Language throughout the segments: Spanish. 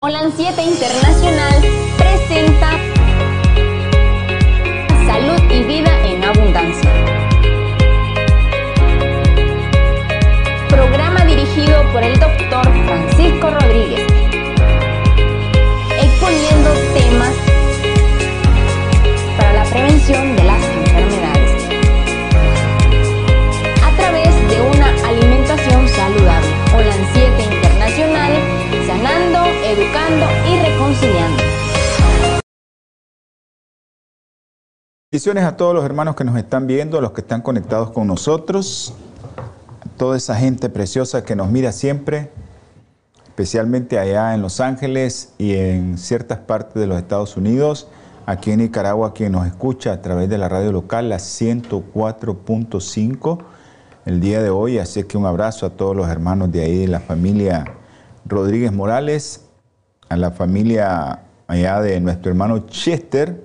Holan 7 Internacional presenta Salud y Vida en Abundancia. Programa dirigido por el doctor Francisco Rodríguez, exponiendo temas para la prevención Bendiciones a todos los hermanos que nos están viendo, a los que están conectados con nosotros, a toda esa gente preciosa que nos mira siempre, especialmente allá en Los Ángeles y en ciertas partes de los Estados Unidos, aquí en Nicaragua, quien nos escucha a través de la radio local, la 104.5 el día de hoy. Así que un abrazo a todos los hermanos de ahí, de la familia Rodríguez Morales, a la familia allá de nuestro hermano Chester,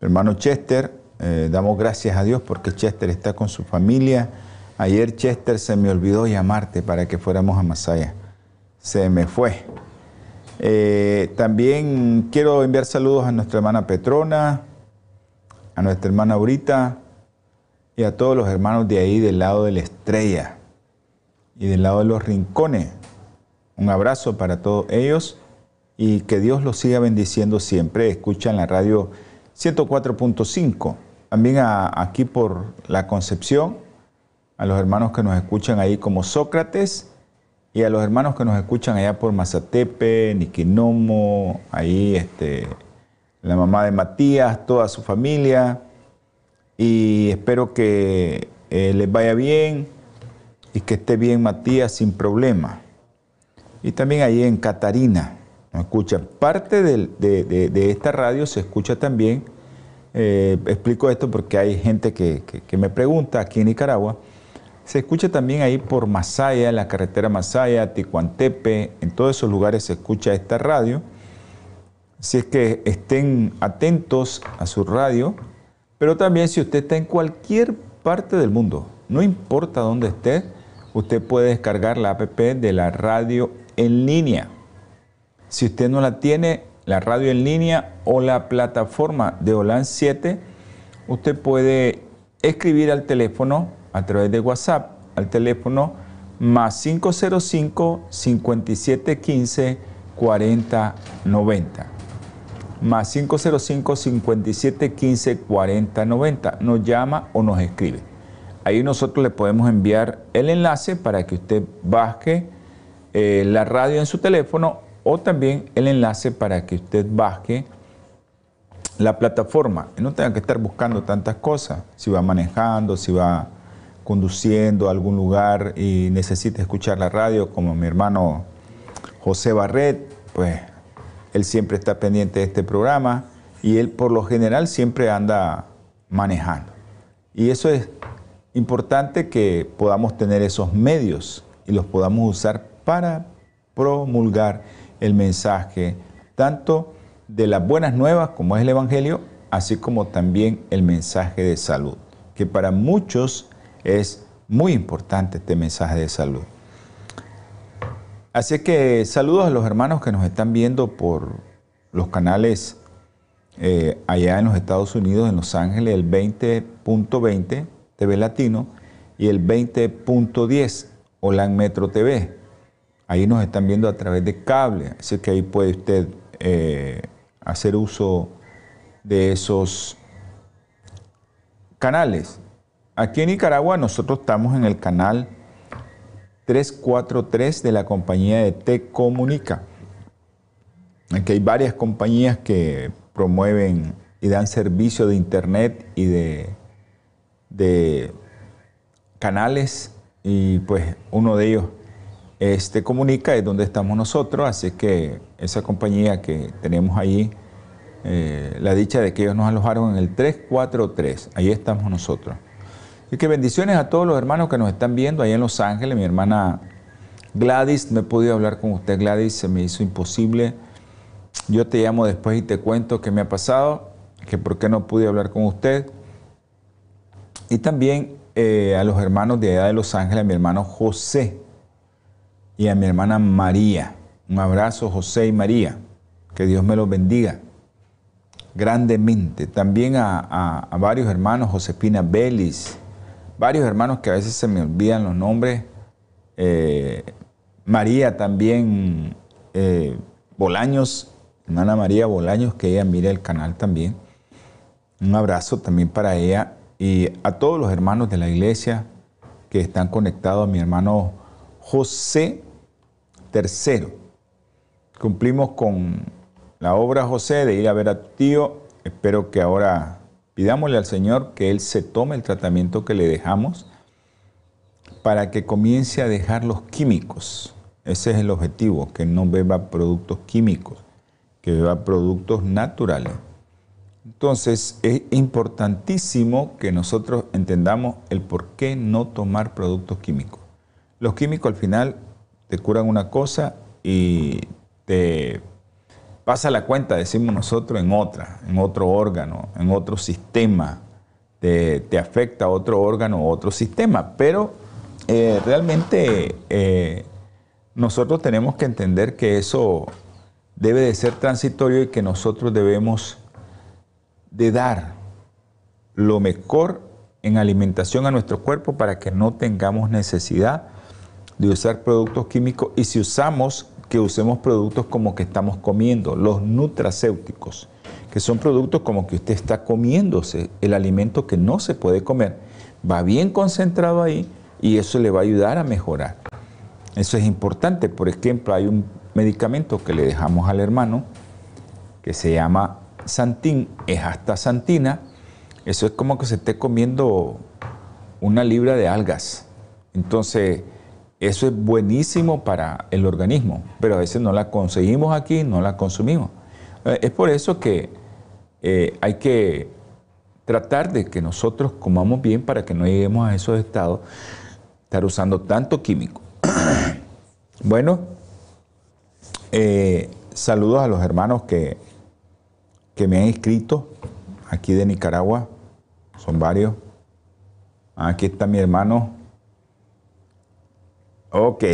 hermano Chester, eh, damos gracias a Dios porque Chester está con su familia. Ayer Chester se me olvidó llamarte para que fuéramos a Masaya. Se me fue. Eh, también quiero enviar saludos a nuestra hermana Petrona, a nuestra hermana Aurita y a todos los hermanos de ahí del lado de la estrella y del lado de los rincones. Un abrazo para todos ellos y que Dios los siga bendiciendo siempre. Escuchan la radio 104.5. También aquí por la Concepción, a los hermanos que nos escuchan ahí como Sócrates y a los hermanos que nos escuchan allá por Mazatepe, Niquinomo, ahí este, la mamá de Matías, toda su familia. Y espero que eh, les vaya bien y que esté bien Matías sin problema. Y también ahí en Catarina, escucha. Parte de, esta radio se escucha también, eh, explico esto porque hay gente que, que- me pregunta aquí en Nicaragua, se escucha también ahí por Masaya, la carretera Masaya, Ticuantepe, en todos esos lugares se escucha esta radio. Si es que estén atentos a su radio, pero también si usted está en cualquier parte del mundo, no importa dónde esté, usted puede descargar la app de la radio en línea. Si usted no la tiene, la radio en línea o la plataforma de OLAN 7, usted puede escribir al teléfono a través de WhatsApp, al teléfono más 505 5715 4090 más 505 5715 4090 Nos llama o nos escribe. Ahí nosotros le podemos enviar el enlace para que usted baje eh, la radio en su teléfono o también el enlace para que usted baje la plataforma y no tenga que estar buscando tantas cosas. Si va manejando, si va conduciendo a algún lugar y necesita escuchar la radio, como mi hermano José Barret, pues él siempre está pendiente de este programa y él por lo general siempre anda manejando. Y eso es importante que podamos tener esos medios y los podamos usar para promulgar el mensaje tanto de las buenas nuevas como es el Evangelio, así como también el mensaje de salud, que para muchos es muy importante este mensaje de salud. Así que saludos a los hermanos que nos están viendo por los canales eh, allá en los Estados Unidos, en Los Ángeles, el 20.20 TV Latino y el 20.10 Olan Metro TV. Ahí nos están viendo a través de cable, así que ahí puede usted eh, hacer uso de esos canales. Aquí en Nicaragua nosotros estamos en el canal 343 de la compañía de Te Comunica. Aquí hay varias compañías que promueven y dan servicio de internet y de, de canales y pues uno de ellos es Te Comunica, es donde estamos nosotros, así que esa compañía que tenemos ahí, eh, la dicha de que ellos nos alojaron en el 343, ahí estamos nosotros. Y que bendiciones a todos los hermanos que nos están viendo ahí en Los Ángeles. Mi hermana Gladys, no he podido hablar con usted, Gladys, se me hizo imposible. Yo te llamo después y te cuento qué me ha pasado, que por qué no pude hablar con usted. Y también eh, a los hermanos de allá de Los Ángeles, a mi hermano José y a mi hermana María. Un abrazo, José y María. Que Dios me los bendiga grandemente. También a, varios hermanos, Josefina Belis, varios hermanos que a veces se me olvidan los nombres. Eh, María también, eh, Bolaños, hermana María Bolaños, que ella mire el canal también. Un abrazo también para ella y a todos los hermanos de la iglesia que están conectados, a mi hermano José III. Cumplimos con la obra José de ir a ver a tu tío. Espero que ahora pidámosle al Señor que Él se tome el tratamiento que le dejamos para que comience a dejar los químicos. Ese es el objetivo, que no beba productos químicos, que beba productos naturales. Entonces es importantísimo que nosotros entendamos el por qué no tomar productos químicos. Los químicos al final te curan una cosa y te pasa la cuenta, decimos nosotros, en otra, en otro órgano, en otro sistema, te, afecta a otro órgano, otro sistema, pero eh, realmente eh, nosotros tenemos que entender que eso debe de ser transitorio y que nosotros debemos de dar lo mejor en alimentación a nuestro cuerpo para que no tengamos necesidad de usar productos químicos y si usamos que usemos productos como que estamos comiendo, los nutracéuticos, que son productos como que usted está comiéndose el alimento que no se puede comer. Va bien concentrado ahí y eso le va a ayudar a mejorar. Eso es importante. Por ejemplo, hay un medicamento que le dejamos al hermano que se llama Santín, es hasta Santina. Eso es como que se esté comiendo una libra de algas. Entonces, eso es buenísimo para el organismo, pero a veces no la conseguimos aquí, no la consumimos. Eh, es por eso que eh, hay que tratar de que nosotros comamos bien para que no lleguemos a esos estados, estar usando tanto químico. bueno, eh, saludos a los hermanos que, que me han escrito aquí de Nicaragua, son varios. Aquí está mi hermano Ok.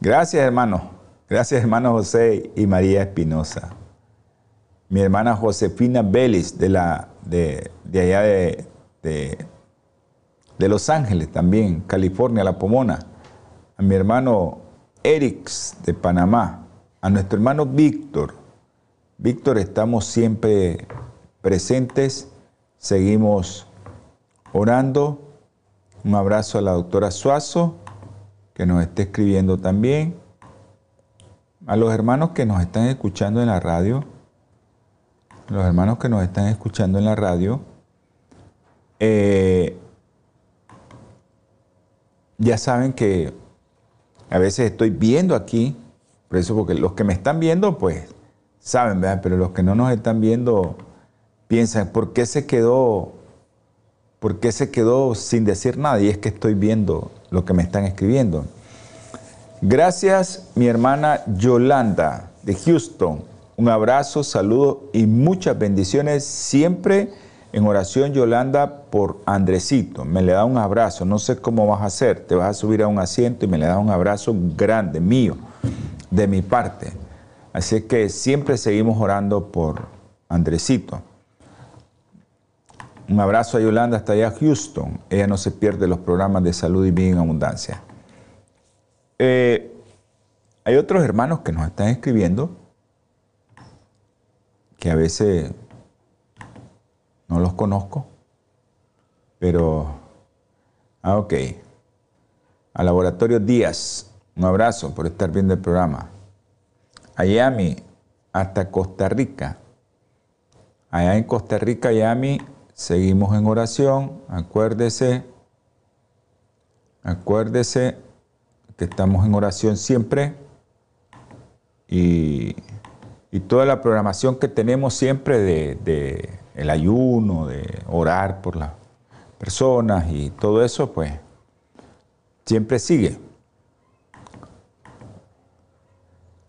Gracias, hermano. Gracias, hermano José y María Espinosa. Mi hermana Josefina Vélez, de, la, de, allá de, de, Los Ángeles también, California, La Pomona. A mi hermano Erix, de Panamá. A nuestro hermano Víctor. Víctor, estamos siempre presentes. Seguimos orando. Un abrazo a la doctora Suazo que nos esté escribiendo también, a los hermanos que nos están escuchando en la radio, los hermanos que nos están escuchando en la radio, eh, ya saben que a veces estoy viendo aquí, por eso porque los que me están viendo, pues saben, ¿verdad? Pero los que no nos están viendo piensan, ¿por qué se quedó, por qué se quedó sin decir nada? Y es que estoy viendo lo que me están escribiendo. Gracias, mi hermana Yolanda de Houston. Un abrazo, saludo y muchas bendiciones siempre en oración, Yolanda, por Andresito. Me le da un abrazo. No sé cómo vas a hacer. Te vas a subir a un asiento y me le da un abrazo grande, mío, de mi parte. Así que siempre seguimos orando por Andresito. Un abrazo a Yolanda hasta allá Houston. Ella no se pierde los programas de salud y bien en abundancia. Eh, hay otros hermanos que nos están escribiendo que a veces no los conozco, pero, ah, ok. Al Laboratorio Díaz, un abrazo por estar viendo el programa. A Yami, hasta Costa Rica. Allá en Costa Rica, Yami, Seguimos en oración. Acuérdese, acuérdese que estamos en oración siempre. Y, toda la programación que tenemos siempre de, el ayuno, de orar por las personas y todo eso, pues siempre sigue.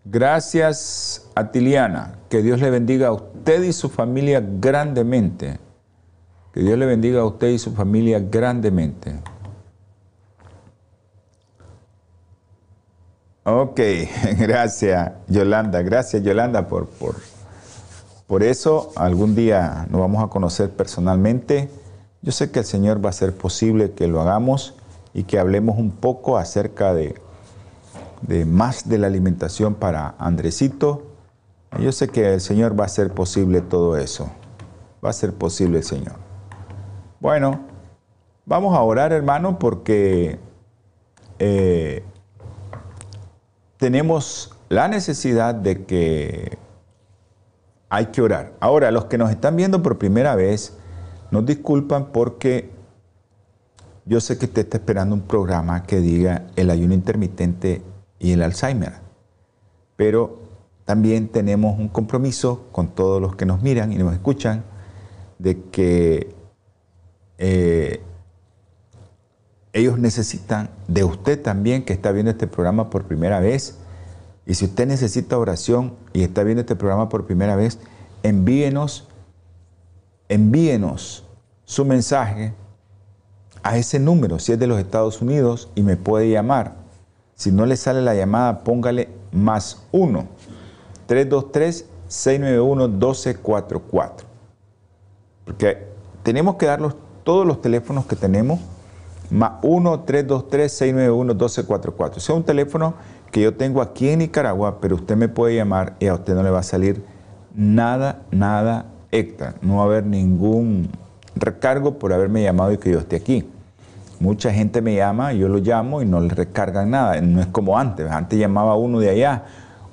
Gracias a Tiliana. Que Dios le bendiga a usted y su familia grandemente. Que Dios le bendiga a usted y su familia grandemente. Ok, gracias Yolanda, gracias Yolanda por, por, por eso. Algún día nos vamos a conocer personalmente. Yo sé que el Señor va a hacer posible que lo hagamos y que hablemos un poco acerca de, de más de la alimentación para Andresito. Yo sé que el Señor va a hacer posible todo eso. Va a ser posible Señor. Bueno, vamos a orar hermano porque eh, tenemos la necesidad de que hay que orar. Ahora, los que nos están viendo por primera vez, nos disculpan porque yo sé que usted está esperando un programa que diga el ayuno intermitente y el Alzheimer, pero también tenemos un compromiso con todos los que nos miran y nos escuchan de que eh, ellos necesitan de usted también que está viendo este programa por primera vez. Y si usted necesita oración y está viendo este programa por primera vez, envíenos, envíenos su mensaje a ese número, si es de los Estados Unidos y me puede llamar. Si no le sale la llamada, póngale más 1 323 691 1244. Porque tenemos que dar todos los teléfonos que tenemos más 1-323-691-1244. Ese es un teléfono que yo tengo aquí en Nicaragua, pero usted me puede llamar y a usted no le va a salir nada, nada extra. No va a haber ningún recargo por haberme llamado y que yo esté aquí. Mucha gente me llama, yo lo llamo y no le recargan nada. No es como antes. Antes llamaba uno de allá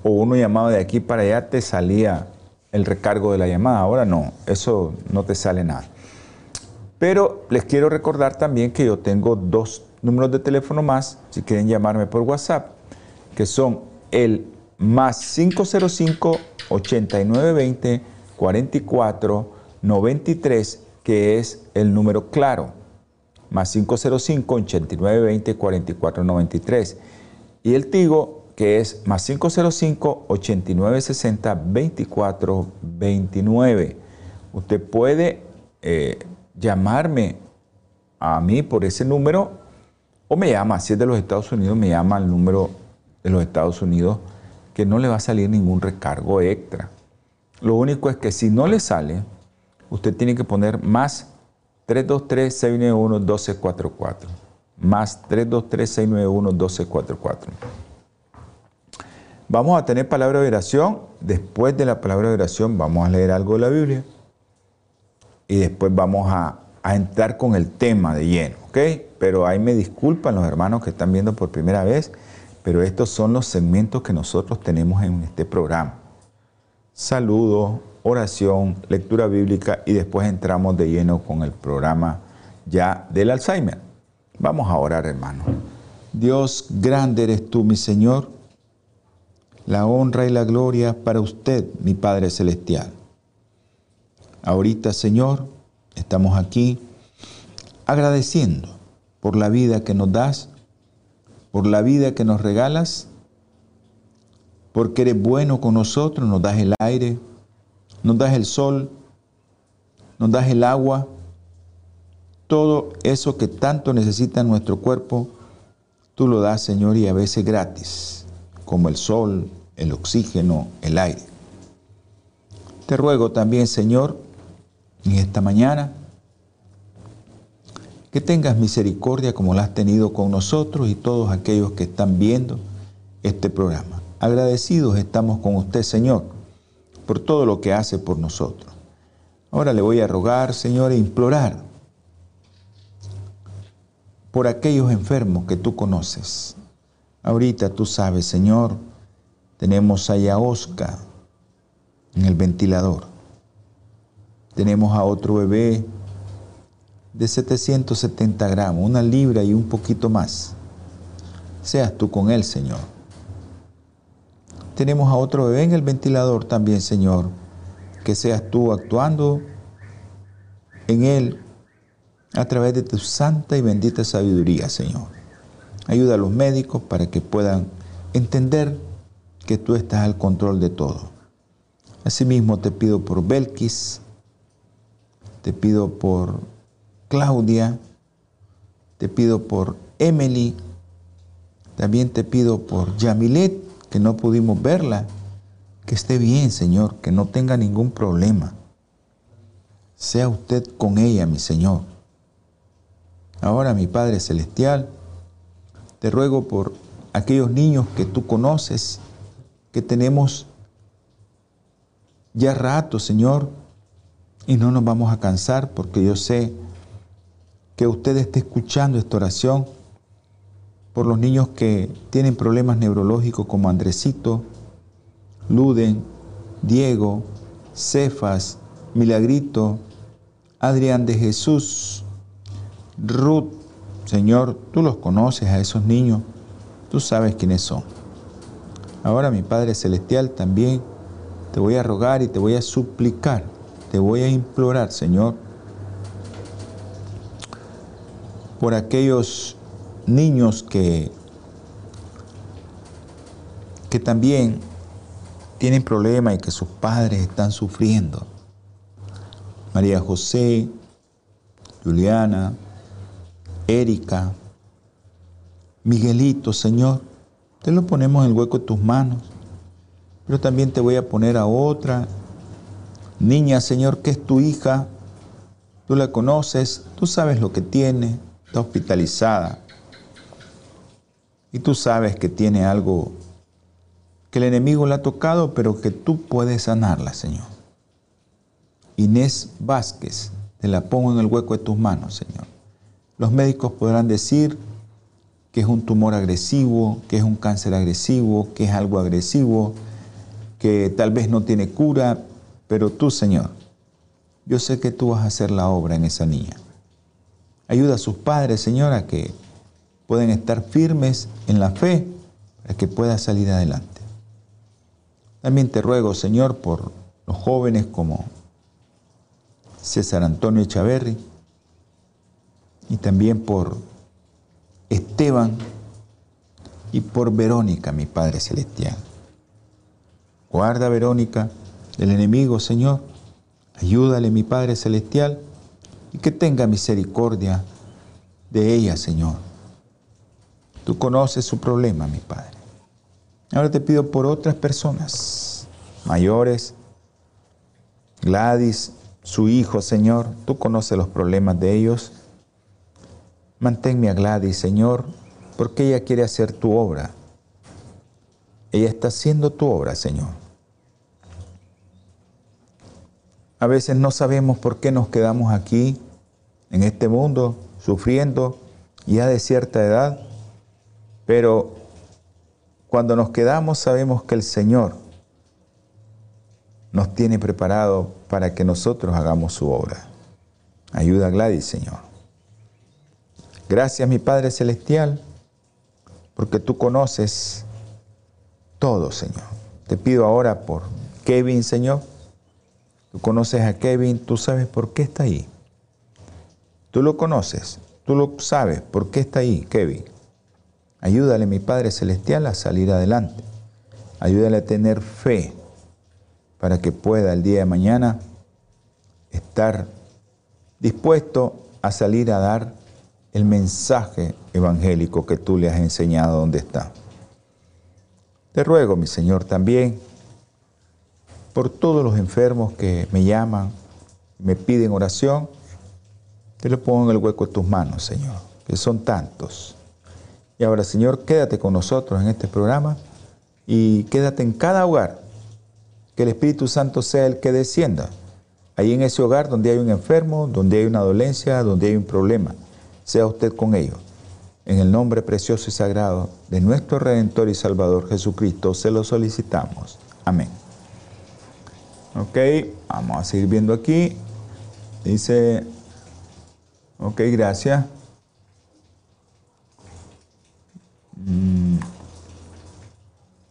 o uno llamaba de aquí para allá, te salía el recargo de la llamada. Ahora no, eso no te sale nada. Pero les quiero recordar también que yo tengo dos números de teléfono más, si quieren llamarme por WhatsApp, que son el más 505 8920 44 93, que es el número claro, más 505 8920 44 93. Y el Tigo, que es más 505 8960 24 29. Usted puede eh, llamarme a mí por ese número o me llama, si es de los Estados Unidos, me llama al número de los Estados Unidos que no le va a salir ningún recargo extra. Lo único es que si no le sale, usted tiene que poner más 323-691-1244. Más 323-691-1244. Vamos a tener palabra de oración. Después de la palabra de oración vamos a leer algo de la Biblia y después vamos a, entrar con el tema de lleno, ¿ok? Pero ahí me disculpan los hermanos que están viendo por primera vez, pero estos son los segmentos que nosotros tenemos en este programa. Saludo, oración, lectura bíblica y después entramos de lleno con el programa ya del Alzheimer. Vamos a orar, hermano. Dios, grande eres tú, mi Señor. La honra y la gloria para usted, mi Padre Celestial. Ahorita, Señor, estamos aquí agradeciendo por la vida que nos das, por la vida que nos regalas, porque eres bueno con nosotros, nos das el aire, nos das el sol, nos das el agua, todo eso que tanto necesita nuestro cuerpo, tú lo das, Señor, y a veces gratis, como el sol, el oxígeno, el aire. Te ruego también, Señor, en esta mañana. Que tengas misericordia como la has tenido con nosotros y todos aquellos que están viendo este programa. Agradecidos estamos con usted, Señor, por todo lo que hace por nosotros. Ahora le voy a rogar, Señor, e implorar por aquellos enfermos que tú conoces. Ahorita tú sabes, Señor, tenemos allá a Oscar en el ventilador. Tenemos a otro bebé de 770 gramos, una libra y un poquito más. Seas tú con él, Señor. Tenemos a otro bebé en el ventilador también, Señor. Que seas tú actuando en él a través de tu santa y bendita sabiduría, Señor. Ayuda a los médicos para que puedan entender que tú estás al control de todo. Asimismo te pido por Belkis, te pido por Claudia, te pido por Emily, También te pido por Yamilet, que no pudimos verla, que esté bien, Señor, que no tenga ningún problema. Sea usted con ella, mi Señor. Ahora, mi Padre Celestial, te ruego por aquellos niños que tú conoces, que tenemos ya rato, Señor, y no nos vamos a cansar porque yo sé que usted esté escuchando esta oración por los niños que tienen problemas neurológicos como Andresito, Luden, Diego, Cefas, Milagrito, Adrián de Jesús, Ruth. Señor, tú los conoces a esos niños, tú sabes quiénes son. Ahora mi Padre Celestial también te voy a rogar y te voy a suplicar, te voy a implorar, Señor, por aquellos niños que, que también tienen problemas y que sus padres están sufriendo. María José, Juliana, Erika, Miguelito, Señor, te lo ponemos en el hueco de tus manos. Pero también te voy a poner a otra niña, Señor, que es tu hija. Tú la conoces, tú sabes lo que tiene, está hospitalizada. Y tú sabes que tiene algo que el enemigo le ha tocado, pero que tú puedes sanarla, Señor. Inés Vázquez, te la pongo en el hueco de tus manos, Señor. Los médicos podrán decir que es un tumor agresivo, que es un cáncer agresivo, que es algo agresivo, que tal vez no tiene cura, pero tú, Señor, yo sé que tú vas a hacer la obra en esa niña. Ayuda a sus padres, Señor, a que puedan estar firmes en la fe para que pueda salir adelante. También te ruego, Señor, por los jóvenes como César Antonio Echaverri y también por Esteban y por Verónica, mi Padre Celestial. Guarda Verónica del enemigo, Señor. Ayúdale, mi Padre Celestial y que tenga misericordia de ella, Señor. Tú conoces su problema, mi Padre. Ahora te pido por otras personas mayores, Gladys, su hijo, Señor. Tú conoces los problemas de ellos. Manténme a Gladys, Señor, porque ella quiere hacer tu obra. Ella está haciendo tu obra, Señor. A veces no sabemos por qué nos quedamos aquí, en este mundo, sufriendo ya de cierta edad, pero cuando nos quedamos sabemos que el Señor nos tiene preparado para que nosotros hagamos su obra. Ayuda a Gladys, Señor. Gracias, mi Padre Celestial, porque tú conoces todo, Señor. Te pido ahora por Kevin, Señor Tú conoces a Kevin, tú sabes por qué está ahí. Tú lo conoces, tú lo sabes por qué está ahí, Kevin. Ayúdale, mi Padre Celestial, a salir adelante. Ayúdale a tener fe para que pueda el día de mañana estar dispuesto a salir a dar el mensaje evangélico que tú le has enseñado donde está. Te ruego, mi Señor, también por todos los enfermos que me llaman, me piden oración, te lo pongo en el hueco de tus manos, Señor, que son tantos. Y ahora, Señor, quédate con nosotros en este programa y quédate en cada hogar, que el Espíritu Santo sea el que descienda. Ahí en ese hogar donde hay un enfermo, donde hay una dolencia, donde hay un problema, sea usted con ellos. En el nombre precioso y sagrado de nuestro Redentor y Salvador Jesucristo, se lo solicitamos. Amén. Ok, vamos a seguir viendo aquí. Dice, ok, gracias. Mm.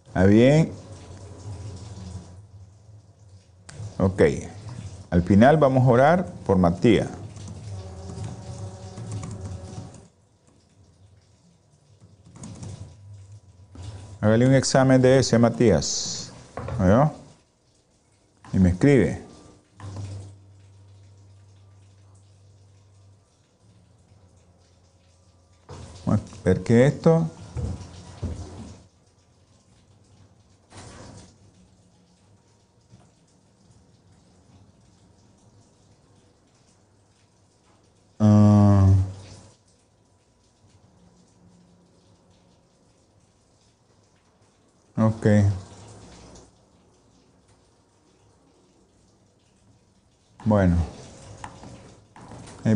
¿Está bien? Ok. Al final vamos a orar por Matías. Hágale un examen de ese, Matías. ¿Veo? y me escribe. Ver que esto ah. Ok.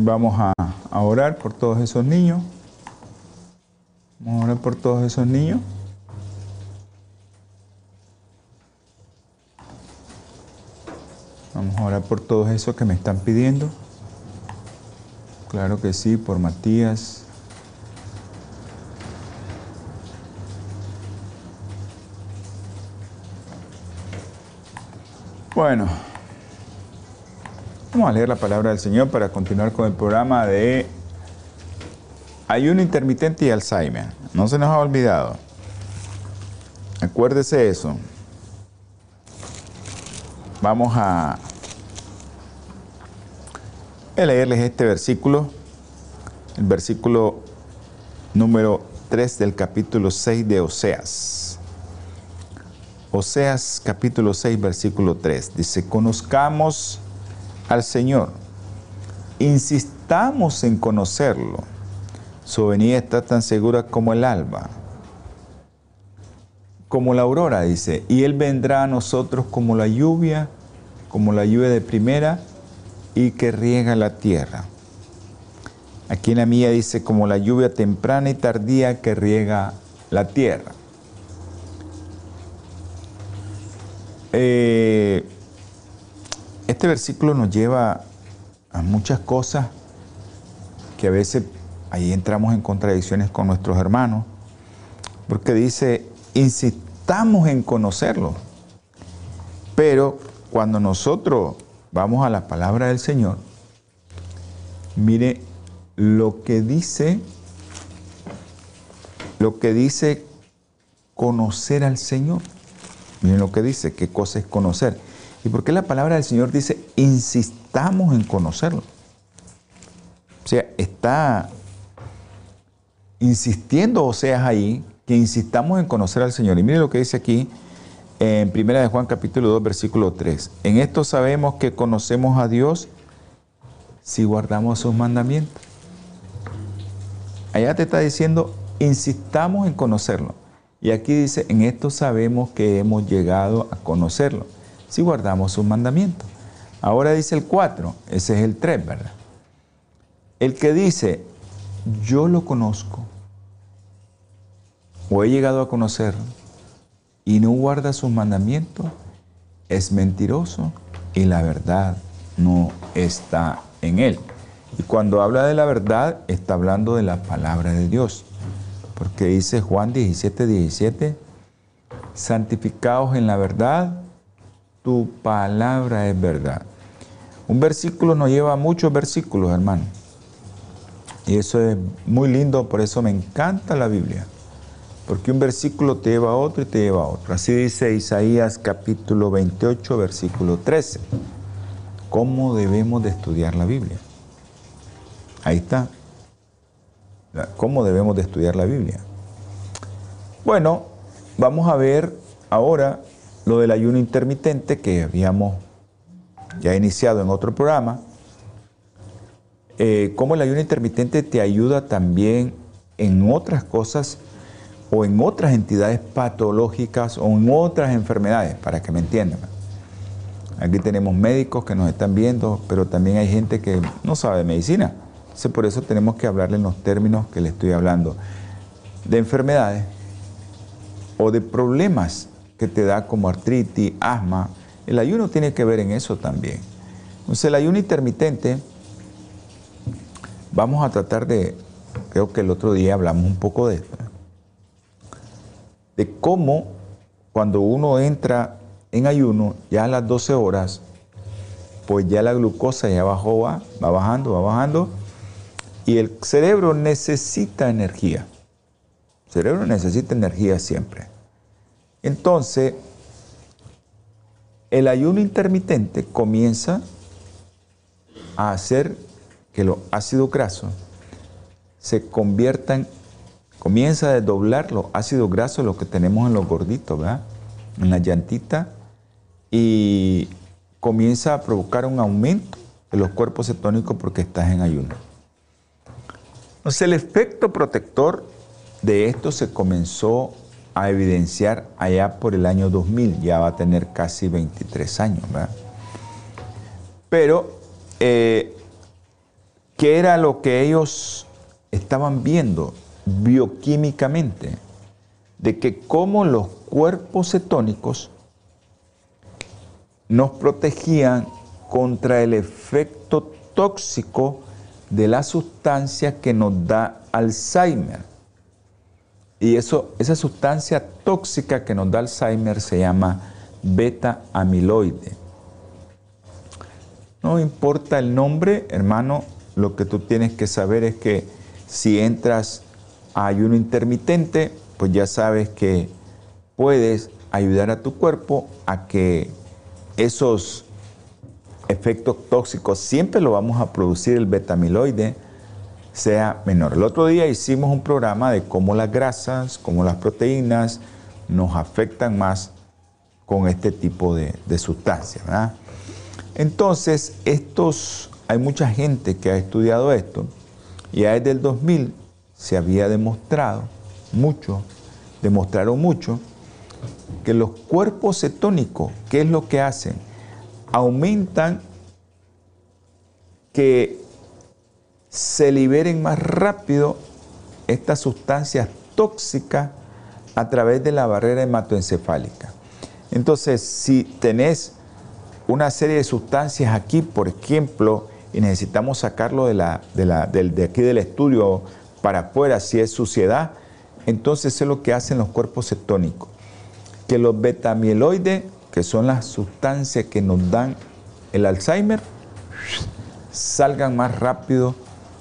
Vamos a orar por todos esos niños. Vamos a orar por todos esos niños. Vamos a orar por todos esos que me están pidiendo. Claro que sí, por Matías. Bueno, vamos a leer la palabra del Señor para continuar con el programa de ayuno intermitente y Alzheimer. No se nos ha olvidado. Acuérdese eso. Vamos a leerles este versículo, el versículo número 3 del capítulo 6 de Oseas. Oseas capítulo 6, versículo 3. Dice, conozcamos al Señor, insistamos en conocerlo. Su venida está tan segura como el alba, como la aurora, dice, y Él vendrá a nosotros como la lluvia, como la lluvia de primera y que riega la tierra. Aquí en la mía dice como la lluvia temprana y tardía que riega la tierra. Eh, este versículo nos lleva a muchas cosas que a veces ahí entramos en contradicciones con nuestros hermanos, porque dice, insistamos en conocerlo, pero cuando nosotros vamos a la palabra del Señor, mire lo que dice, lo que dice conocer al Señor. Miren lo que dice, qué cosa es conocer. ¿Y por qué la palabra del Señor dice insistamos en conocerlo? O sea, está insistiendo Oseas ahí que insistamos en conocer al Señor. Y mire lo que dice aquí en 1 de Juan capítulo 2 versículo 3. En esto sabemos que conocemos a Dios si guardamos sus mandamientos. Allá te está diciendo, insistamos en conocerlo. Y aquí dice, en esto sabemos que hemos llegado a conocerlo, si guardamos sus mandamientos. Ahora dice el 4, ese es el 3, ¿verdad? El que dice, yo lo conozco, o he llegado a conocerlo, y no guarda sus mandamientos, es mentiroso y la verdad no está en él. Y cuando habla de la verdad, está hablando de la palabra de Dios. Porque dice Juan 17, 17, santificados en la verdad, tu palabra es verdad. Un versículo nos lleva a muchos versículos, hermano. Y eso es muy lindo, por eso me encanta la Biblia. Porque un versículo te lleva a otro y te lleva a otro. Así dice Isaías capítulo 28, versículo 13. ¿Cómo debemos de estudiar la Biblia? Ahí está. ¿Cómo debemos de estudiar la Biblia? Bueno, vamos a ver ahora lo del ayuno intermitente que habíamos ya iniciado en otro programa. Eh, cómo el ayuno intermitente te ayuda también en otras cosas o en otras entidades patológicas o en otras enfermedades, para que me entiendan. Aquí tenemos médicos que nos están viendo, pero también hay gente que no sabe medicina. Entonces por eso tenemos que hablarle en los términos que le estoy hablando. De enfermedades o de problemas que te da como artritis, asma. El ayuno tiene que ver en eso también. Entonces el ayuno intermitente, vamos a tratar de, creo que el otro día hablamos un poco de esto de cómo cuando uno entra en ayuno, ya a las 12 horas, pues ya la glucosa ya bajó, va, va bajando, va bajando, y el cerebro necesita energía. El cerebro necesita energía siempre. Entonces, el ayuno intermitente comienza a hacer que los ácidos grasos se conviertan comienza a desdoblar los ácidos grasos, lo que tenemos en los gorditos, ¿verdad? En la llantita, y comienza a provocar un aumento de los cuerpos cetónicos porque estás en ayuno. Entonces el efecto protector de esto se comenzó a evidenciar allá por el año 2000, ya va a tener casi 23 años, ¿verdad? Pero, eh, ¿qué era lo que ellos estaban viendo bioquímicamente? De que como los cuerpos cetónicos nos protegían contra el efecto tóxico de la sustancia que nos da Alzheimer. Y eso, esa sustancia tóxica que nos da Alzheimer se llama beta amiloide. No importa el nombre, hermano, lo que tú tienes que saber es que si entras a ayuno intermitente, pues ya sabes que puedes ayudar a tu cuerpo a que esos efectos tóxicos siempre lo vamos a producir el betamiloide sea menor. El otro día hicimos un programa de cómo las grasas, cómo las proteínas nos afectan más con este tipo de, sustancias. Entonces, estos, hay mucha gente que ha estudiado esto y desde el 2000 se había demostrado mucho, demostraron mucho, que los cuerpos cetónicos, ¿qué es lo que hacen? aumentan que se liberen más rápido estas sustancias tóxicas a través de la barrera hematoencefálica. Entonces, si tenés una serie de sustancias aquí, por ejemplo, y necesitamos sacarlo de, la, de, aquí del estudio para afuera, si es suciedad, entonces es lo que hacen los cuerpos cetónicos, que los betamieloides que son las sustancias que nos dan el Alzheimer, salgan más rápido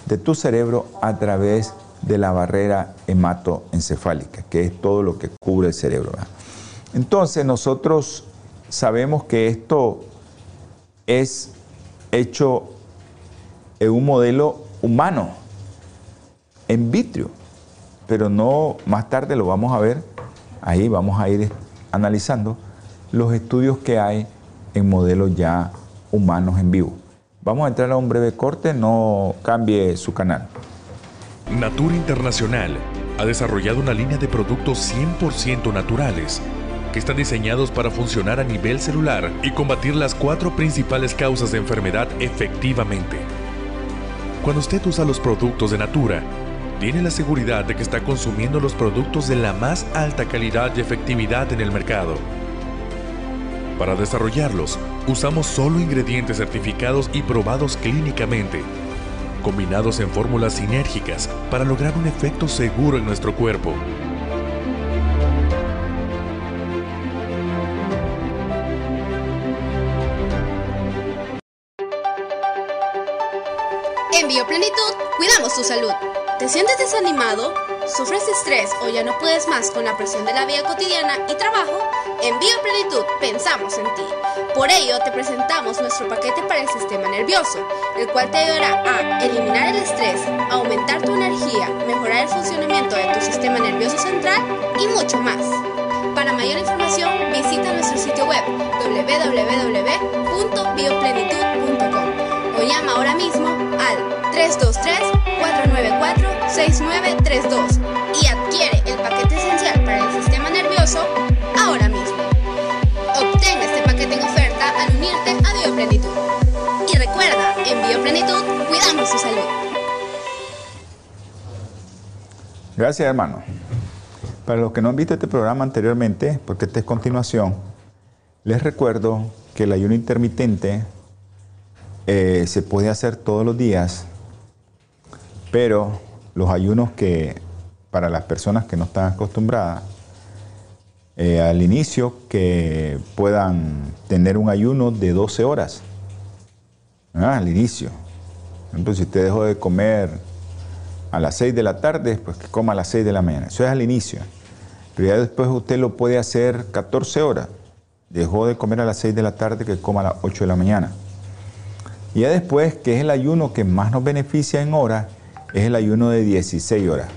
de tu cerebro a través de la barrera hematoencefálica, que es todo lo que cubre el cerebro. Entonces nosotros sabemos que esto es hecho en un modelo humano, en vitrio, pero no más tarde lo vamos a ver, ahí vamos a ir analizando los estudios que hay en modelos ya humanos en vivo. Vamos a entrar a un breve corte, no cambie su canal. Natura Internacional ha desarrollado una línea de productos 100% naturales que están diseñados para funcionar a nivel celular y combatir las cuatro principales causas de enfermedad efectivamente. Cuando usted usa los productos de Natura, tiene la seguridad de que está consumiendo los productos de la más alta calidad y efectividad en el mercado para desarrollarlos, usamos solo ingredientes certificados y probados clínicamente, combinados en fórmulas sinérgicas para lograr un efecto seguro en nuestro cuerpo. En Bioplenitud, cuidamos tu salud. ¿Te sientes desanimado? ¿Sufres estrés o ya no puedes más con la presión de la vida cotidiana y trabajo? En Bioplenitud pensamos en ti. Por ello te presentamos nuestro paquete para el sistema nervioso, el cual te ayudará a eliminar el estrés, aumentar tu energía, mejorar el funcionamiento de tu sistema nervioso central y mucho más. Para mayor información visita nuestro sitio web www.bioplenitud.com o llama ahora mismo al 323-494-6932 y adquiere el paquete esencial para el sistema nervioso ahora mismo. Obtenga este paquete en oferta al unirte a Bioplenitud. Y recuerda, en Bioplenitud cuidamos su salud. Gracias, hermano. Para los que no han visto este programa anteriormente, porque esta es continuación, les recuerdo que el ayuno intermitente eh, se puede hacer todos los días, pero los ayunos que para las personas que no están acostumbradas eh, al inicio que puedan tener un ayuno de 12 horas. Al inicio. Entonces, si usted dejó de comer a las 6 de la tarde, pues que coma a las 6 de la mañana. Eso es al inicio. Pero ya después usted lo puede hacer 14 horas. Dejó de comer a las 6 de la tarde, que coma a las 8 de la mañana. Y ya después, que es el ayuno que más nos beneficia en horas, es el ayuno de 16 horas.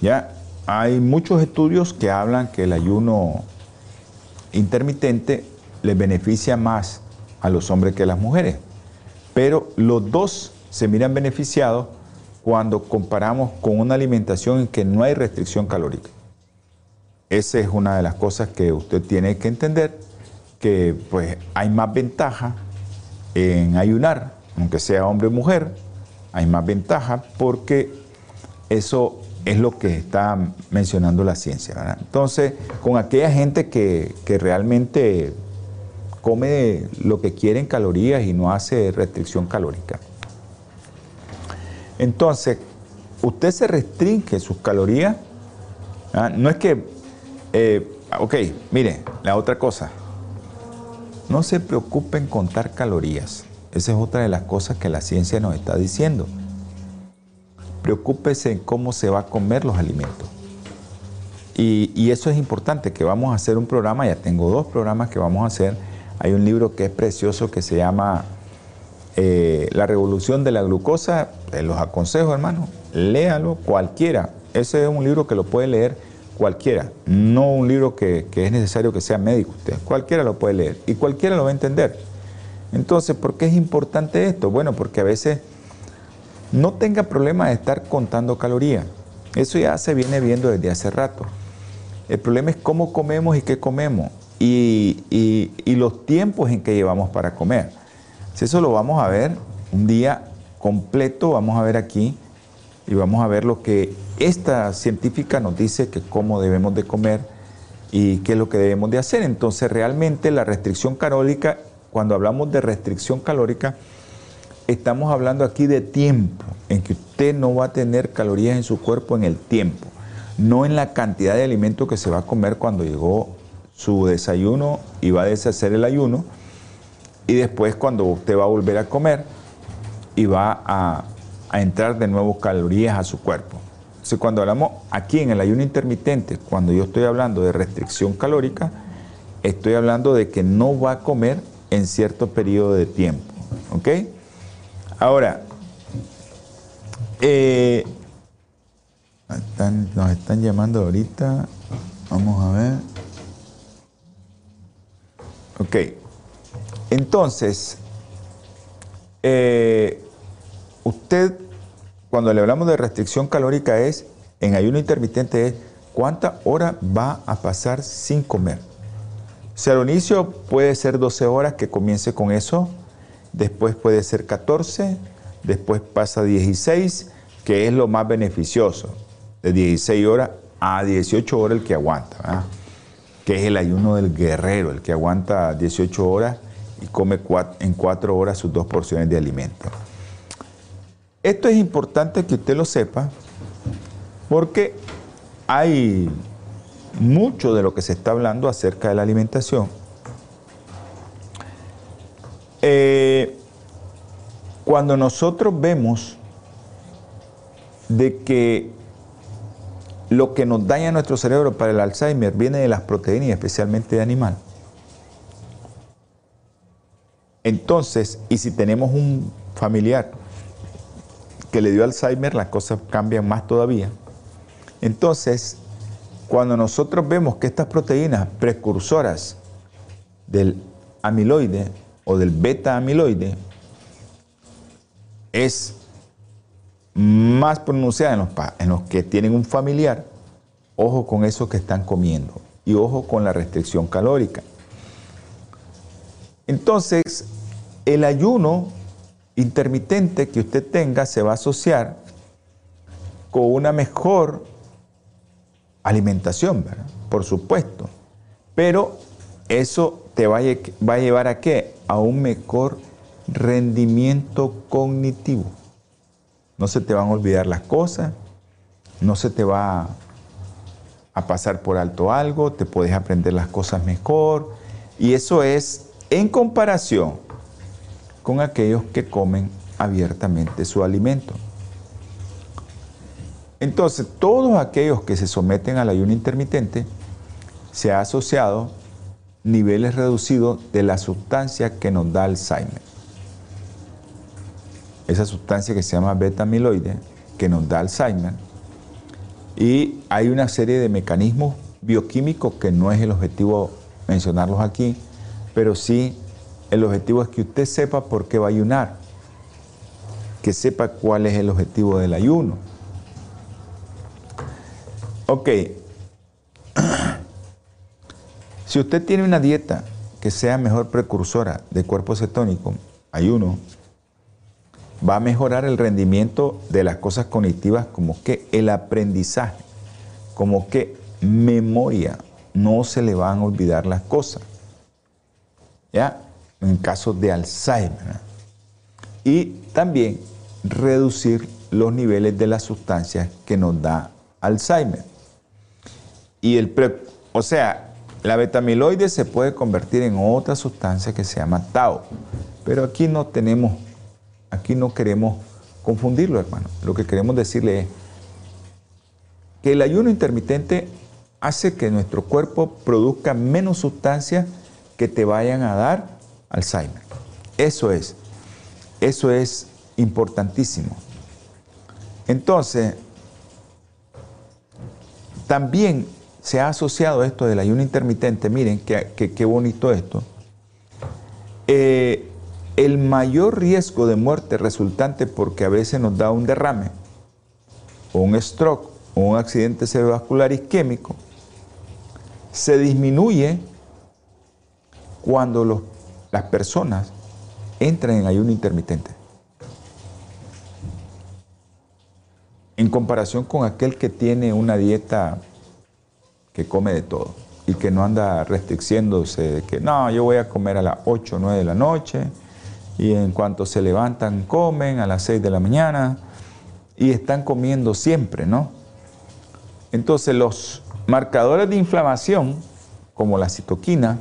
Ya, hay muchos estudios que hablan que el ayuno intermitente le beneficia más a los hombres que a las mujeres, pero los dos se miran beneficiados cuando comparamos con una alimentación en que no hay restricción calórica. esa es una de las cosas que usted tiene que entender, que pues hay más ventaja en ayunar, aunque sea hombre o mujer, hay más ventaja porque eso es lo que está mencionando la ciencia. Entonces, con aquella gente que, que realmente come lo que quiere en calorías y no hace restricción calórica. Entonces, usted se restringe sus calorías. ¿ah? No es que, eh, ok, mire, la otra cosa, no se preocupe en contar calorías. Esa es otra de las cosas que la ciencia nos está diciendo. Preocúpese en cómo se va a comer los alimentos. Y, eso es importante, que vamos a hacer un programa, ya tengo dos programas que vamos a hacer. Hay un libro que es precioso que se llama eh, La revolución de la glucosa. los aconsejo, hermano, léalo cualquiera. Ese es un libro que lo puede leer cualquiera, no un libro que, que es necesario que sea médico usted. Cualquiera lo puede leer y cualquiera lo va a entender. Entonces, ¿por qué es importante esto? Bueno, porque a veces no tenga problema de estar contando calorías. Eso ya se viene viendo desde hace rato. El problema es cómo comemos y qué comemos y, los tiempos en que llevamos para comer. Si eso lo vamos a ver un día completo, vamos a ver aquí y vamos a ver lo que esta científica nos dice que cómo debemos de comer y qué es lo que debemos de hacer. Entonces realmente la restricción calórica, cuando hablamos de restricción calórica, estamos hablando aquí de tiempo, en que usted no va a tener calorías en su cuerpo en el tiempo, no en la cantidad de alimento que se va a comer cuando llegó su desayuno y va a deshacer el ayuno, y después cuando usted va a volver a comer y va a, a entrar de nuevo calorías a su cuerpo. Entonces cuando hablamos aquí en el ayuno intermitente, cuando yo estoy hablando de restricción calórica, estoy hablando de que no va a comer en cierto periodo de tiempo. ¿Ok? Ahora, eh, nos están llamando ahorita. Vamos a ver. Ok. Entonces, eh, usted, cuando le hablamos de restricción calórica, es en ayuno intermitente, es cuánta hora va a pasar sin comer. Sea, al inicio puede ser 12 horas que comience con eso después puede ser 14, después pasa a 16, que es lo más beneficioso, de 16 horas a 18 horas el que aguanta, que es el ayuno del guerrero, el que aguanta 18 horas y come en 4 horas sus dos porciones de alimento. Esto es importante que usted lo sepa porque hay mucho de lo que se está hablando acerca de la alimentación eh, cuando nosotros vemos de que lo que nos daña nuestro cerebro para el Alzheimer viene de las proteínas, especialmente de animal. Entonces, y si tenemos un familiar que le dio Alzheimer, las cosas cambian más todavía. Entonces, cuando nosotros vemos que estas proteínas precursoras del amiloide o del beta amiloide es más pronunciada en los, en los que tienen un familiar, ojo con eso que están comiendo y ojo con la restricción calórica. Entonces, el ayuno intermitente que usted tenga se va a asociar con una mejor alimentación, por supuesto, pero eso te va a, llevar a qué? A un mejor rendimiento cognitivo. No se te van a olvidar las cosas, no se te va a pasar por alto algo, te puedes aprender las cosas mejor. Y eso es en comparación con aquellos que comen abiertamente su alimento. Entonces, todos aquellos que se someten al ayuno intermitente se ha asociado niveles reducidos de la sustancia que nos da Alzheimer. Esa sustancia que se llama beta-amiloide, que nos da Alzheimer. Y hay una serie de mecanismos bioquímicos que no es el objetivo mencionarlos aquí, pero sí el objetivo es que usted sepa por qué va a ayunar, que sepa cuál es el objetivo del ayuno. Ok. Si usted tiene una dieta que sea mejor precursora de cuerpo cetónico, ayuno, va a mejorar el rendimiento de las cosas cognitivas como que el aprendizaje, como que memoria, no se le van a olvidar las cosas. ¿Ya? En casos de Alzheimer. Y también reducir los niveles de las sustancias que nos da Alzheimer. Y el o sea, la betamiloide se puede convertir en otra sustancia que se llama tau. Pero aquí no tenemos, aquí no queremos confundirlo, hermano. Lo que queremos decirle es que el ayuno intermitente hace que nuestro cuerpo produzca menos sustancias que te vayan a dar Alzheimer. Eso es, eso es importantísimo. Entonces, también se ha asociado esto del ayuno intermitente, miren qué bonito esto. Eh, el mayor riesgo de muerte resultante porque a veces nos da un derrame, o un stroke, o un accidente cerebrovascular isquémico, se disminuye cuando las personas entran en ayuno intermitente. En comparación con aquel que tiene una dieta que come de todo y que no anda restricciéndose que no, yo voy a comer a las 8 o 9 de la noche y en cuanto se levantan comen a las 6 de la mañana y están comiendo siempre, ¿no? Entonces los marcadores de inflamación, como la citoquina,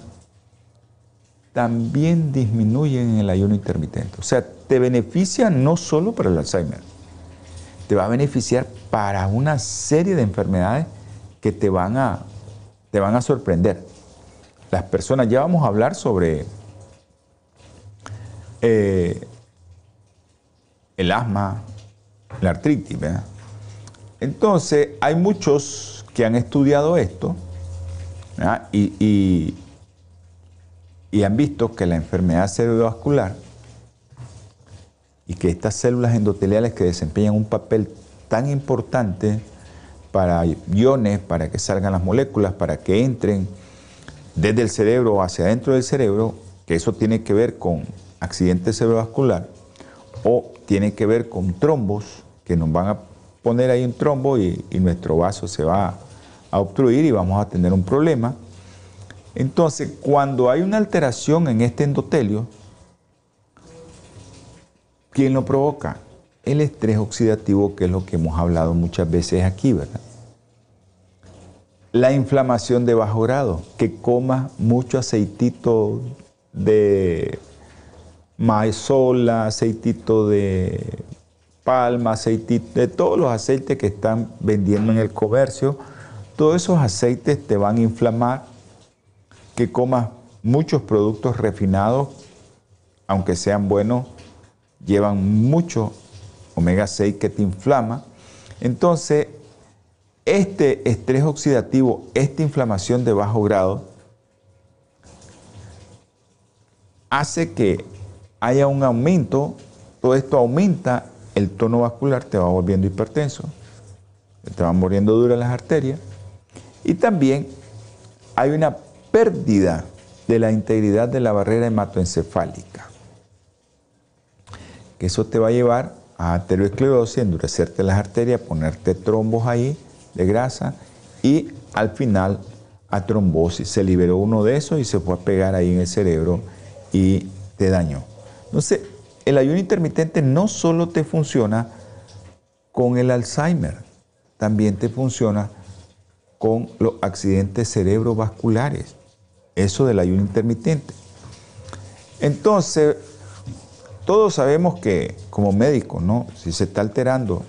también disminuyen en el ayuno intermitente. O sea, te beneficia no solo para el Alzheimer, te va a beneficiar para una serie de enfermedades que te van a, te van a sorprender. Las personas, ya vamos a hablar sobre eh, el asma, la artritis, ¿verdad? Entonces, hay muchos que han estudiado esto y, y, han visto que la enfermedad cerebrovascular y que estas células endoteliales que desempeñan un papel tan importante para iones, para que salgan las moléculas, para que entren desde el cerebro hacia adentro del cerebro, que eso tiene que ver con accidente cerebrovascular o tiene que ver con trombos que nos van a poner ahí un trombo y, nuestro vaso se va a obstruir y vamos a tener un problema. Entonces, cuando hay una alteración en este endotelio, ¿quién lo provoca? El estrés oxidativo, que es lo que hemos hablado muchas veces aquí, ¿verdad? La inflamación de bajo grado, que coma mucho aceitito de maizola, aceitito de palma, aceitito, de todos los aceites que están vendiendo en el comercio, todos esos aceites te van a inflamar, que comas muchos productos refinados, aunque sean buenos, llevan mucho omega 6 que te inflama. Entonces, este estrés oxidativo, esta inflamación de bajo grado, hace que haya un aumento, todo esto aumenta el tono vascular, te va volviendo hipertenso, te van muriendo duras las arterias y también hay una pérdida de la integridad de la barrera hematoencefálica. Que eso te va a llevar a arteriosclerosis, endurecerte las arterias, ponerte trombos ahí de grasa y al final a trombosis. Se liberó uno de esos y se fue a pegar ahí en el cerebro y te dañó. Entonces, el ayuno intermitente no solo te funciona con el Alzheimer, también te funciona con los accidentes cerebrovasculares. Eso del ayuno intermitente. Entonces, todos sabemos que como médico, ¿no? Si se está alterando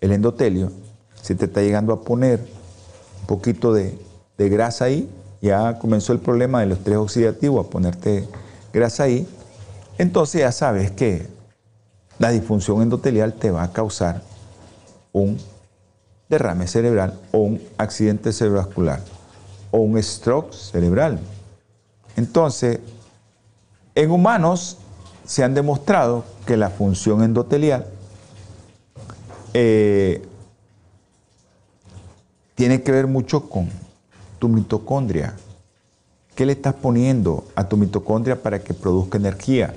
el endotelio, si te está llegando a poner un poquito de, de grasa ahí, ya comenzó el problema del estrés oxidativo, a ponerte grasa ahí, entonces ya sabes que la disfunción endotelial te va a causar un derrame cerebral o un accidente cerebrovascular o un stroke cerebral. Entonces, en humanos se han demostrado que la función endotelial eh, tiene que ver mucho con tu mitocondria, ¿Qué le estás poniendo a tu mitocondria para que produzca energía?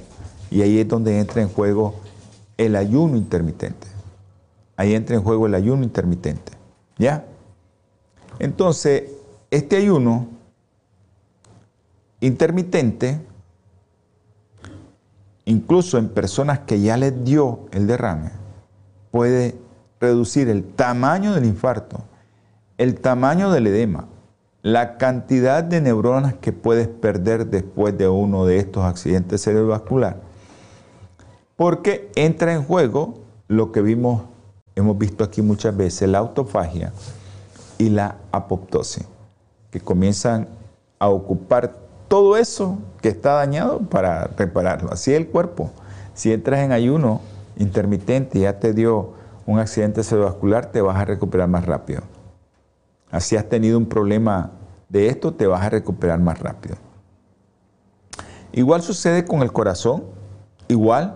Y ahí es donde entra en juego el ayuno intermitente. Ahí entra en juego el ayuno intermitente. ¿Ya? Entonces, este ayuno intermitente, incluso en personas que ya les dio el derrame, puede reducir el tamaño del infarto, el tamaño del edema, la cantidad de neuronas que puedes perder después de uno de estos accidentes cerebrovasculares, porque entra en juego lo que vimos, hemos visto aquí muchas veces, la autofagia y la apoptosis, que comienzan a ocupar todo eso que está dañado para repararlo. Así el cuerpo. Si entras en ayuno intermitente y ya te dio un accidente cerebrovascular, te vas a recuperar más rápido. Así has tenido un problema de esto, te vas a recuperar más rápido. Igual sucede con el corazón, igual,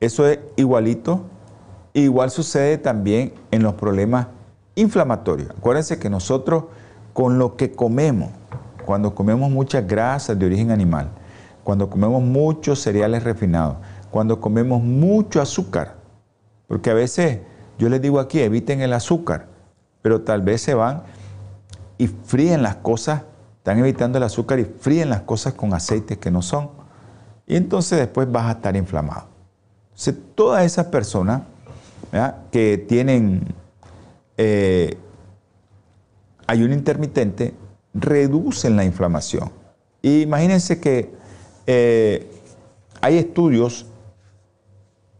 eso es igualito. Igual sucede también en los problemas inflamatorios. Acuérdense que nosotros con lo que comemos, cuando comemos muchas grasas de origen animal, cuando comemos muchos cereales refinados, cuando comemos mucho azúcar, porque a veces yo les digo aquí, eviten el azúcar, pero tal vez se van y fríen las cosas, están evitando el azúcar y fríen las cosas con aceites que no son. Y entonces después vas a estar inflamado. Entonces, todas esas personas que tienen eh, ayuno intermitente reducen la inflamación. Imagínense que eh, hay estudios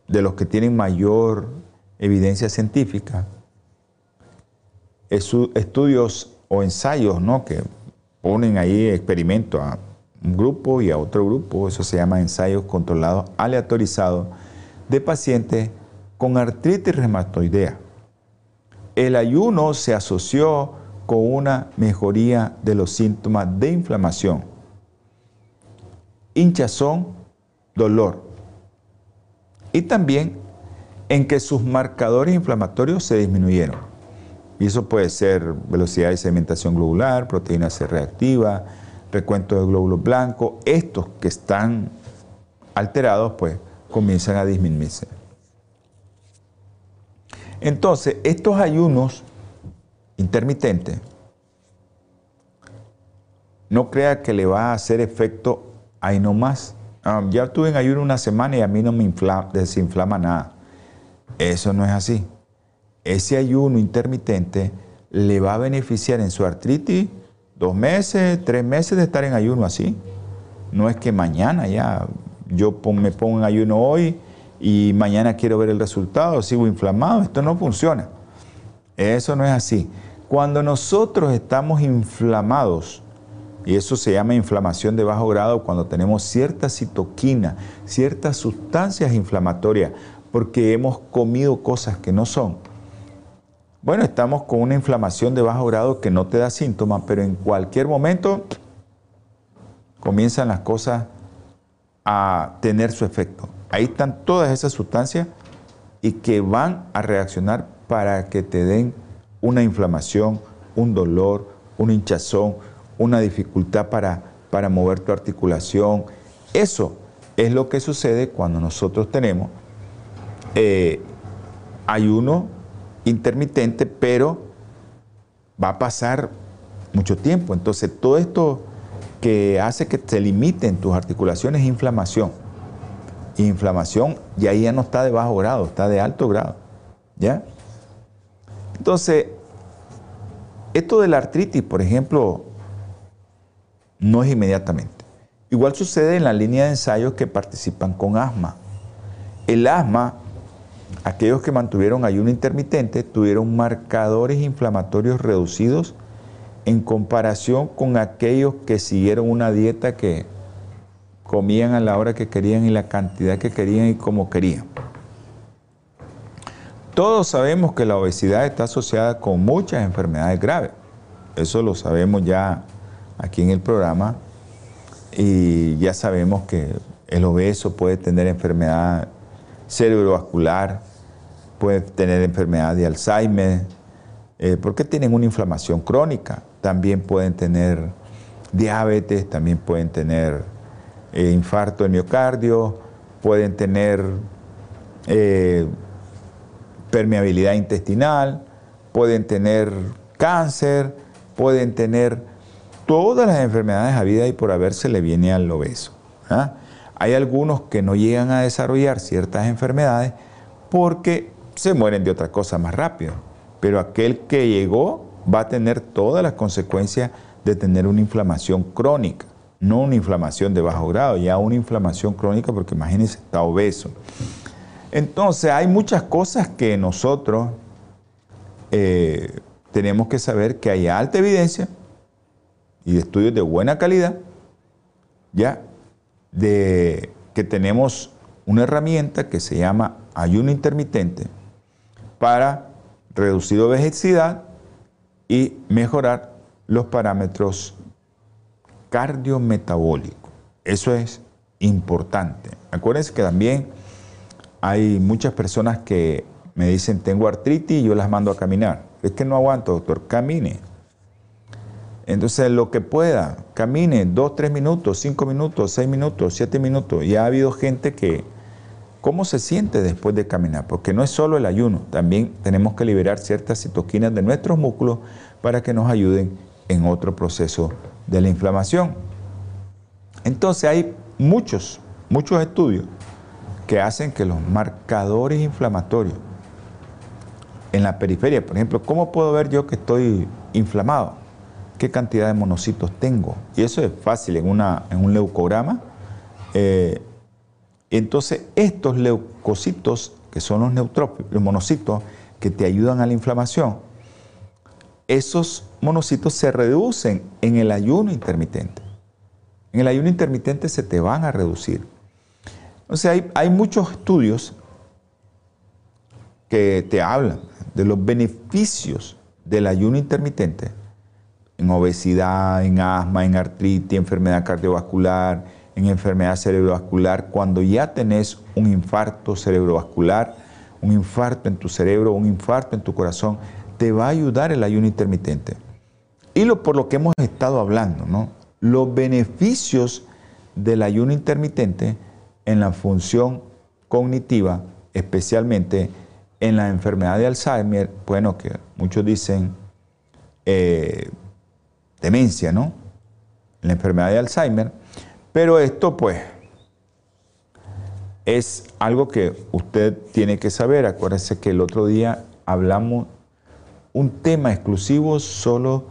de los que tienen mayor evidencia científica, estudios o ensayos ¿no? que ponen ahí experimentos a un grupo y a otro grupo, eso se llama ensayos controlados aleatorizados de pacientes con artritis reumatoidea. El ayuno se asoció con una mejoría de los síntomas de inflamación, hinchazón, dolor y también en que sus marcadores inflamatorios se disminuyeron. Y eso puede ser velocidad de sedimentación globular, proteína C reactiva, recuento de glóbulos blancos. Estos que están alterados, pues comienzan a disminuirse. Entonces, estos ayunos intermitentes, no crea que le va a hacer efecto ahí nomás. Ah, ya estuve en ayuno una semana y a mí no me desinflama nada. Eso no es así ese ayuno intermitente le va a beneficiar en su artritis dos meses, tres meses de estar en ayuno así. No es que mañana ya yo me pongo en ayuno hoy y mañana quiero ver el resultado, sigo inflamado. Esto no funciona. Eso no es así. Cuando nosotros estamos inflamados, y eso se llama inflamación de bajo grado, cuando tenemos cierta citoquina, ciertas sustancias inflamatorias, porque hemos comido cosas que no son, bueno, estamos con una inflamación de bajo grado que no te da síntomas, pero en cualquier momento comienzan las cosas a tener su efecto. Ahí están todas esas sustancias y que van a reaccionar para que te den una inflamación, un dolor, una hinchazón, una dificultad para, para mover tu articulación. Eso es lo que sucede cuando nosotros tenemos eh, ayuno intermitente, pero va a pasar mucho tiempo. Entonces, todo esto que hace que se limiten tus articulaciones es inflamación. inflamación y ahí ya no está de bajo grado, está de alto grado. ¿Ya? Entonces, esto de la artritis, por ejemplo, no es inmediatamente. Igual sucede en la línea de ensayos que participan con asma. El asma Aquellos que mantuvieron ayuno intermitente tuvieron marcadores inflamatorios reducidos en comparación con aquellos que siguieron una dieta que comían a la hora que querían y la cantidad que querían y como querían. Todos sabemos que la obesidad está asociada con muchas enfermedades graves. Eso lo sabemos ya aquí en el programa y ya sabemos que el obeso puede tener enfermedad cerebrovascular, puede tener enfermedad de Alzheimer, eh, porque tienen una inflamación crónica. También pueden tener diabetes, también pueden tener eh, infarto del miocardio, pueden tener eh, permeabilidad intestinal, pueden tener cáncer, pueden tener todas las enfermedades a vida y por haber se le viene al obeso. ¿ah? Hay algunos que no llegan a desarrollar ciertas enfermedades porque se mueren de otra cosa más rápido, pero aquel que llegó va a tener todas las consecuencias de tener una inflamación crónica, no una inflamación de bajo grado, ya una inflamación crónica porque imagínense, está obeso. Entonces hay muchas cosas que nosotros eh, tenemos que saber que hay alta evidencia y estudios de buena calidad, ya, de que tenemos una herramienta que se llama ayuno intermitente para reducir obesidad y mejorar los parámetros cardiometabólicos. Eso es importante. Acuérdense que también hay muchas personas que me dicen tengo artritis y yo las mando a caminar. Es que no aguanto, doctor, camine. Entonces, lo que pueda, camine dos, tres minutos, cinco minutos, seis minutos, siete minutos. Y ha habido gente que, ¿cómo se siente después de caminar? Porque no es solo el ayuno, también tenemos que liberar ciertas citoquinas de nuestros músculos para que nos ayuden en otro proceso de la inflamación. Entonces, hay muchos, muchos estudios que hacen que los marcadores inflamatorios en la periferia, por ejemplo, ¿cómo puedo ver yo que estoy inflamado? ¿Qué cantidad de monocitos tengo? Y eso es fácil en, una, en un leucograma. Eh, entonces, estos leucocitos, que son los neutrófilos, los monocitos que te ayudan a la inflamación, esos monocitos se reducen en el ayuno intermitente. En el ayuno intermitente se te van a reducir. O sea, hay, muchos estudios que te hablan de los beneficios del ayuno intermitente en obesidad, en asma, en artritis, enfermedad cardiovascular, en enfermedad cerebrovascular, cuando ya tenés un infarto cerebrovascular, un infarto en tu cerebro, un infarto en tu corazón, te va a ayudar el ayuno intermitente. Y por lo que hemos estado hablando, ¿no? los beneficios del ayuno intermitente en la función cognitiva, especialmente en la enfermedad de Alzheimer, bueno, que muchos dicen eh, demencia, ¿no? La enfermedad de Alzheimer, pero esto pues es algo que usted tiene que saber. Acuérdese que el otro día hablamos un tema exclusivo solo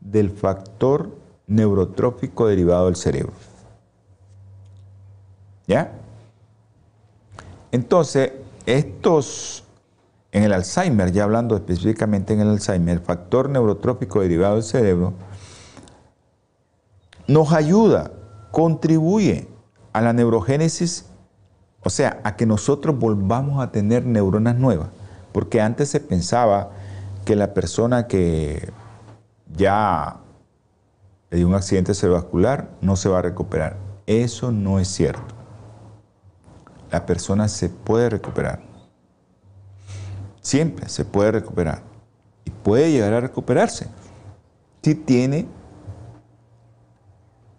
del factor neurotrófico derivado del cerebro. ¿Ya? Entonces, estos, en el Alzheimer, ya hablando específicamente en el Alzheimer, el factor neurotrófico derivado del cerebro, nos ayuda, contribuye a la neurogénesis, o sea, a que nosotros volvamos a tener neuronas nuevas, porque antes se pensaba que la persona que ya le dio un accidente cerebrovascular no se va a recuperar. Eso no es cierto la persona se puede recuperar. Siempre se puede recuperar. Y puede llegar a recuperarse si tiene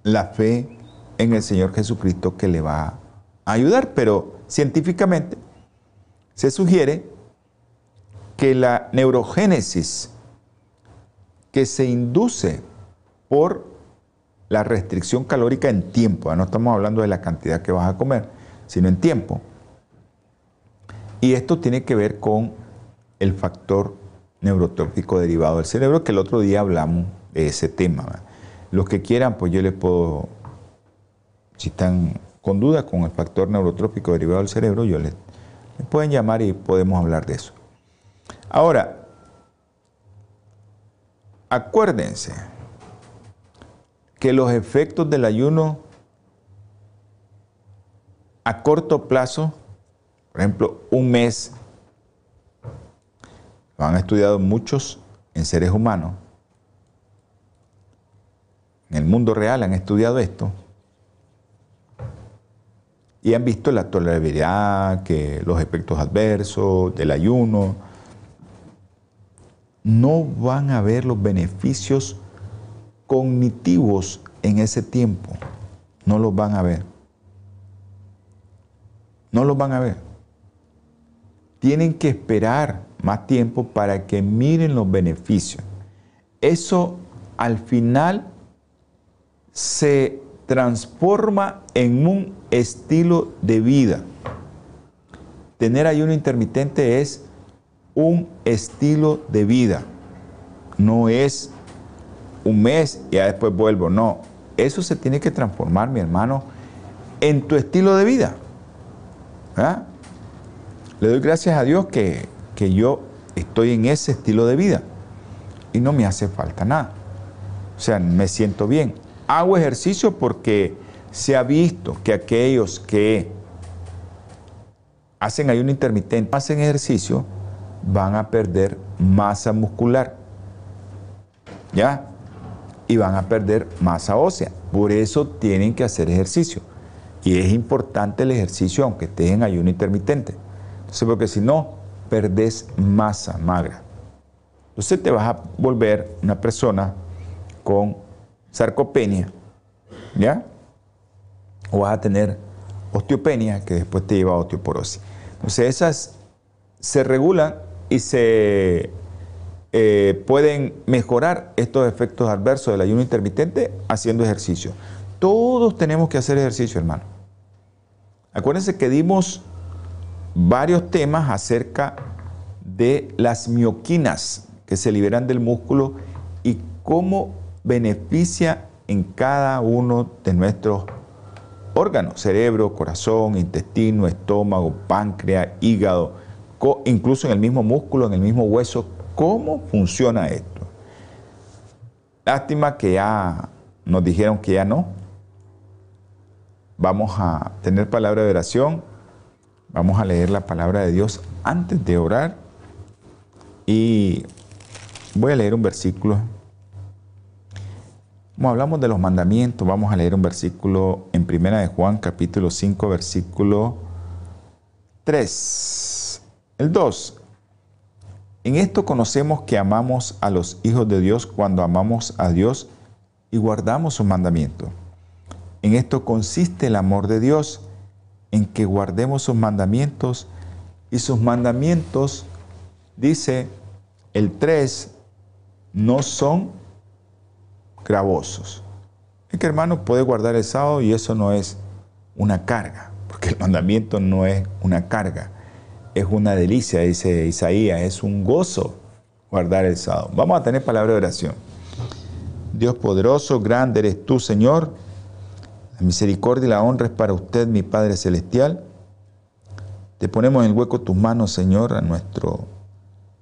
la fe en el Señor Jesucristo que le va a ayudar. Pero científicamente se sugiere que la neurogénesis que se induce por la restricción calórica en tiempo, no estamos hablando de la cantidad que vas a comer, sino en tiempo. Y esto tiene que ver con el factor neurotrófico derivado del cerebro, que el otro día hablamos de ese tema. Los que quieran, pues yo les puedo, si están con duda con el factor neurotrófico derivado del cerebro, yo les, les pueden llamar y podemos hablar de eso. Ahora, acuérdense que los efectos del ayuno a corto plazo, por ejemplo, un mes, lo han estudiado muchos en seres humanos, en el mundo real han estudiado esto y han visto la tolerabilidad, que los efectos adversos del ayuno, no van a ver los beneficios cognitivos en ese tiempo. No los van a ver. No los van a ver. Tienen que esperar más tiempo para que miren los beneficios. Eso al final se transforma en un estilo de vida. Tener ayuno intermitente es un estilo de vida. No es un mes y ya después vuelvo. No, eso se tiene que transformar, mi hermano, en tu estilo de vida. ¿Ah? Le doy gracias a Dios que, que yo estoy en ese estilo de vida y no me hace falta nada. O sea, me siento bien. Hago ejercicio porque se ha visto que aquellos que hacen ayuno intermitente, hacen ejercicio, van a perder masa muscular. ¿Ya? Y van a perder masa ósea. Por eso tienen que hacer ejercicio. Y es importante el ejercicio aunque estés en ayuno intermitente. Entonces, porque si no, perdés masa magra. Entonces te vas a volver una persona con sarcopenia, ¿ya? O vas a tener osteopenia que después te lleva a osteoporosis. Entonces esas se regulan y se eh, pueden mejorar estos efectos adversos del ayuno intermitente haciendo ejercicio. Todos tenemos que hacer ejercicio, hermano. Acuérdense que dimos varios temas acerca de las mioquinas que se liberan del músculo y cómo beneficia en cada uno de nuestros órganos, cerebro, corazón, intestino, estómago, páncreas, hígado, incluso en el mismo músculo, en el mismo hueso, cómo funciona esto. Lástima que ya nos dijeron que ya no. Vamos a tener palabra de oración, vamos a leer la palabra de Dios antes de orar y voy a leer un versículo como hablamos de los mandamientos, vamos a leer un versículo en Primera de Juan, capítulo 5, versículo 3. El 2. En esto conocemos que amamos a los hijos de Dios cuando amamos a Dios y guardamos sus mandamientos. En esto consiste el amor de Dios, en que guardemos sus mandamientos y sus mandamientos, dice el 3, no son gravosos. Es que hermano puede guardar el sábado y eso no es una carga, porque el mandamiento no es una carga, es una delicia, dice Isaías, es un gozo guardar el sábado. Vamos a tener palabra de oración. Dios poderoso, grande eres tú, Señor. La misericordia y la honra es para usted, mi Padre Celestial. Te ponemos en el hueco tus manos, Señor, a nuestro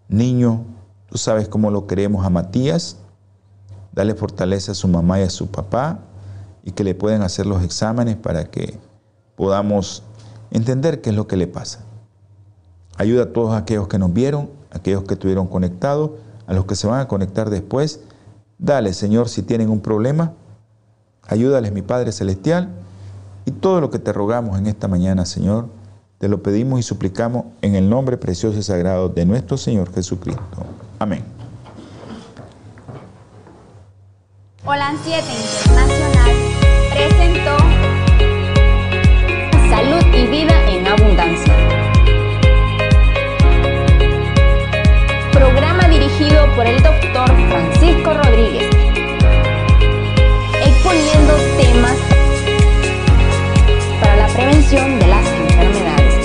niño. Tú sabes cómo lo queremos a Matías. Dale fortaleza a su mamá y a su papá y que le puedan hacer los exámenes para que podamos entender qué es lo que le pasa. Ayuda a todos aquellos que nos vieron, aquellos que estuvieron conectados, a los que se van a conectar después. Dale, Señor, si tienen un problema, Ayúdales, mi Padre Celestial, y todo lo que te rogamos en esta mañana, Señor, te lo pedimos y suplicamos en el nombre precioso y sagrado de nuestro Señor Jesucristo. Amén. Holan 7 Internacional presentó Salud y Vida en Abundancia. Programa dirigido por el doctor Francisco Rodríguez de las enfermedades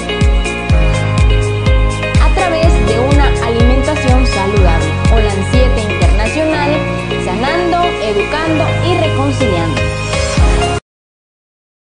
a través de una alimentación saludable. Holan 7 Internacional, sanando, educando y reconciliando.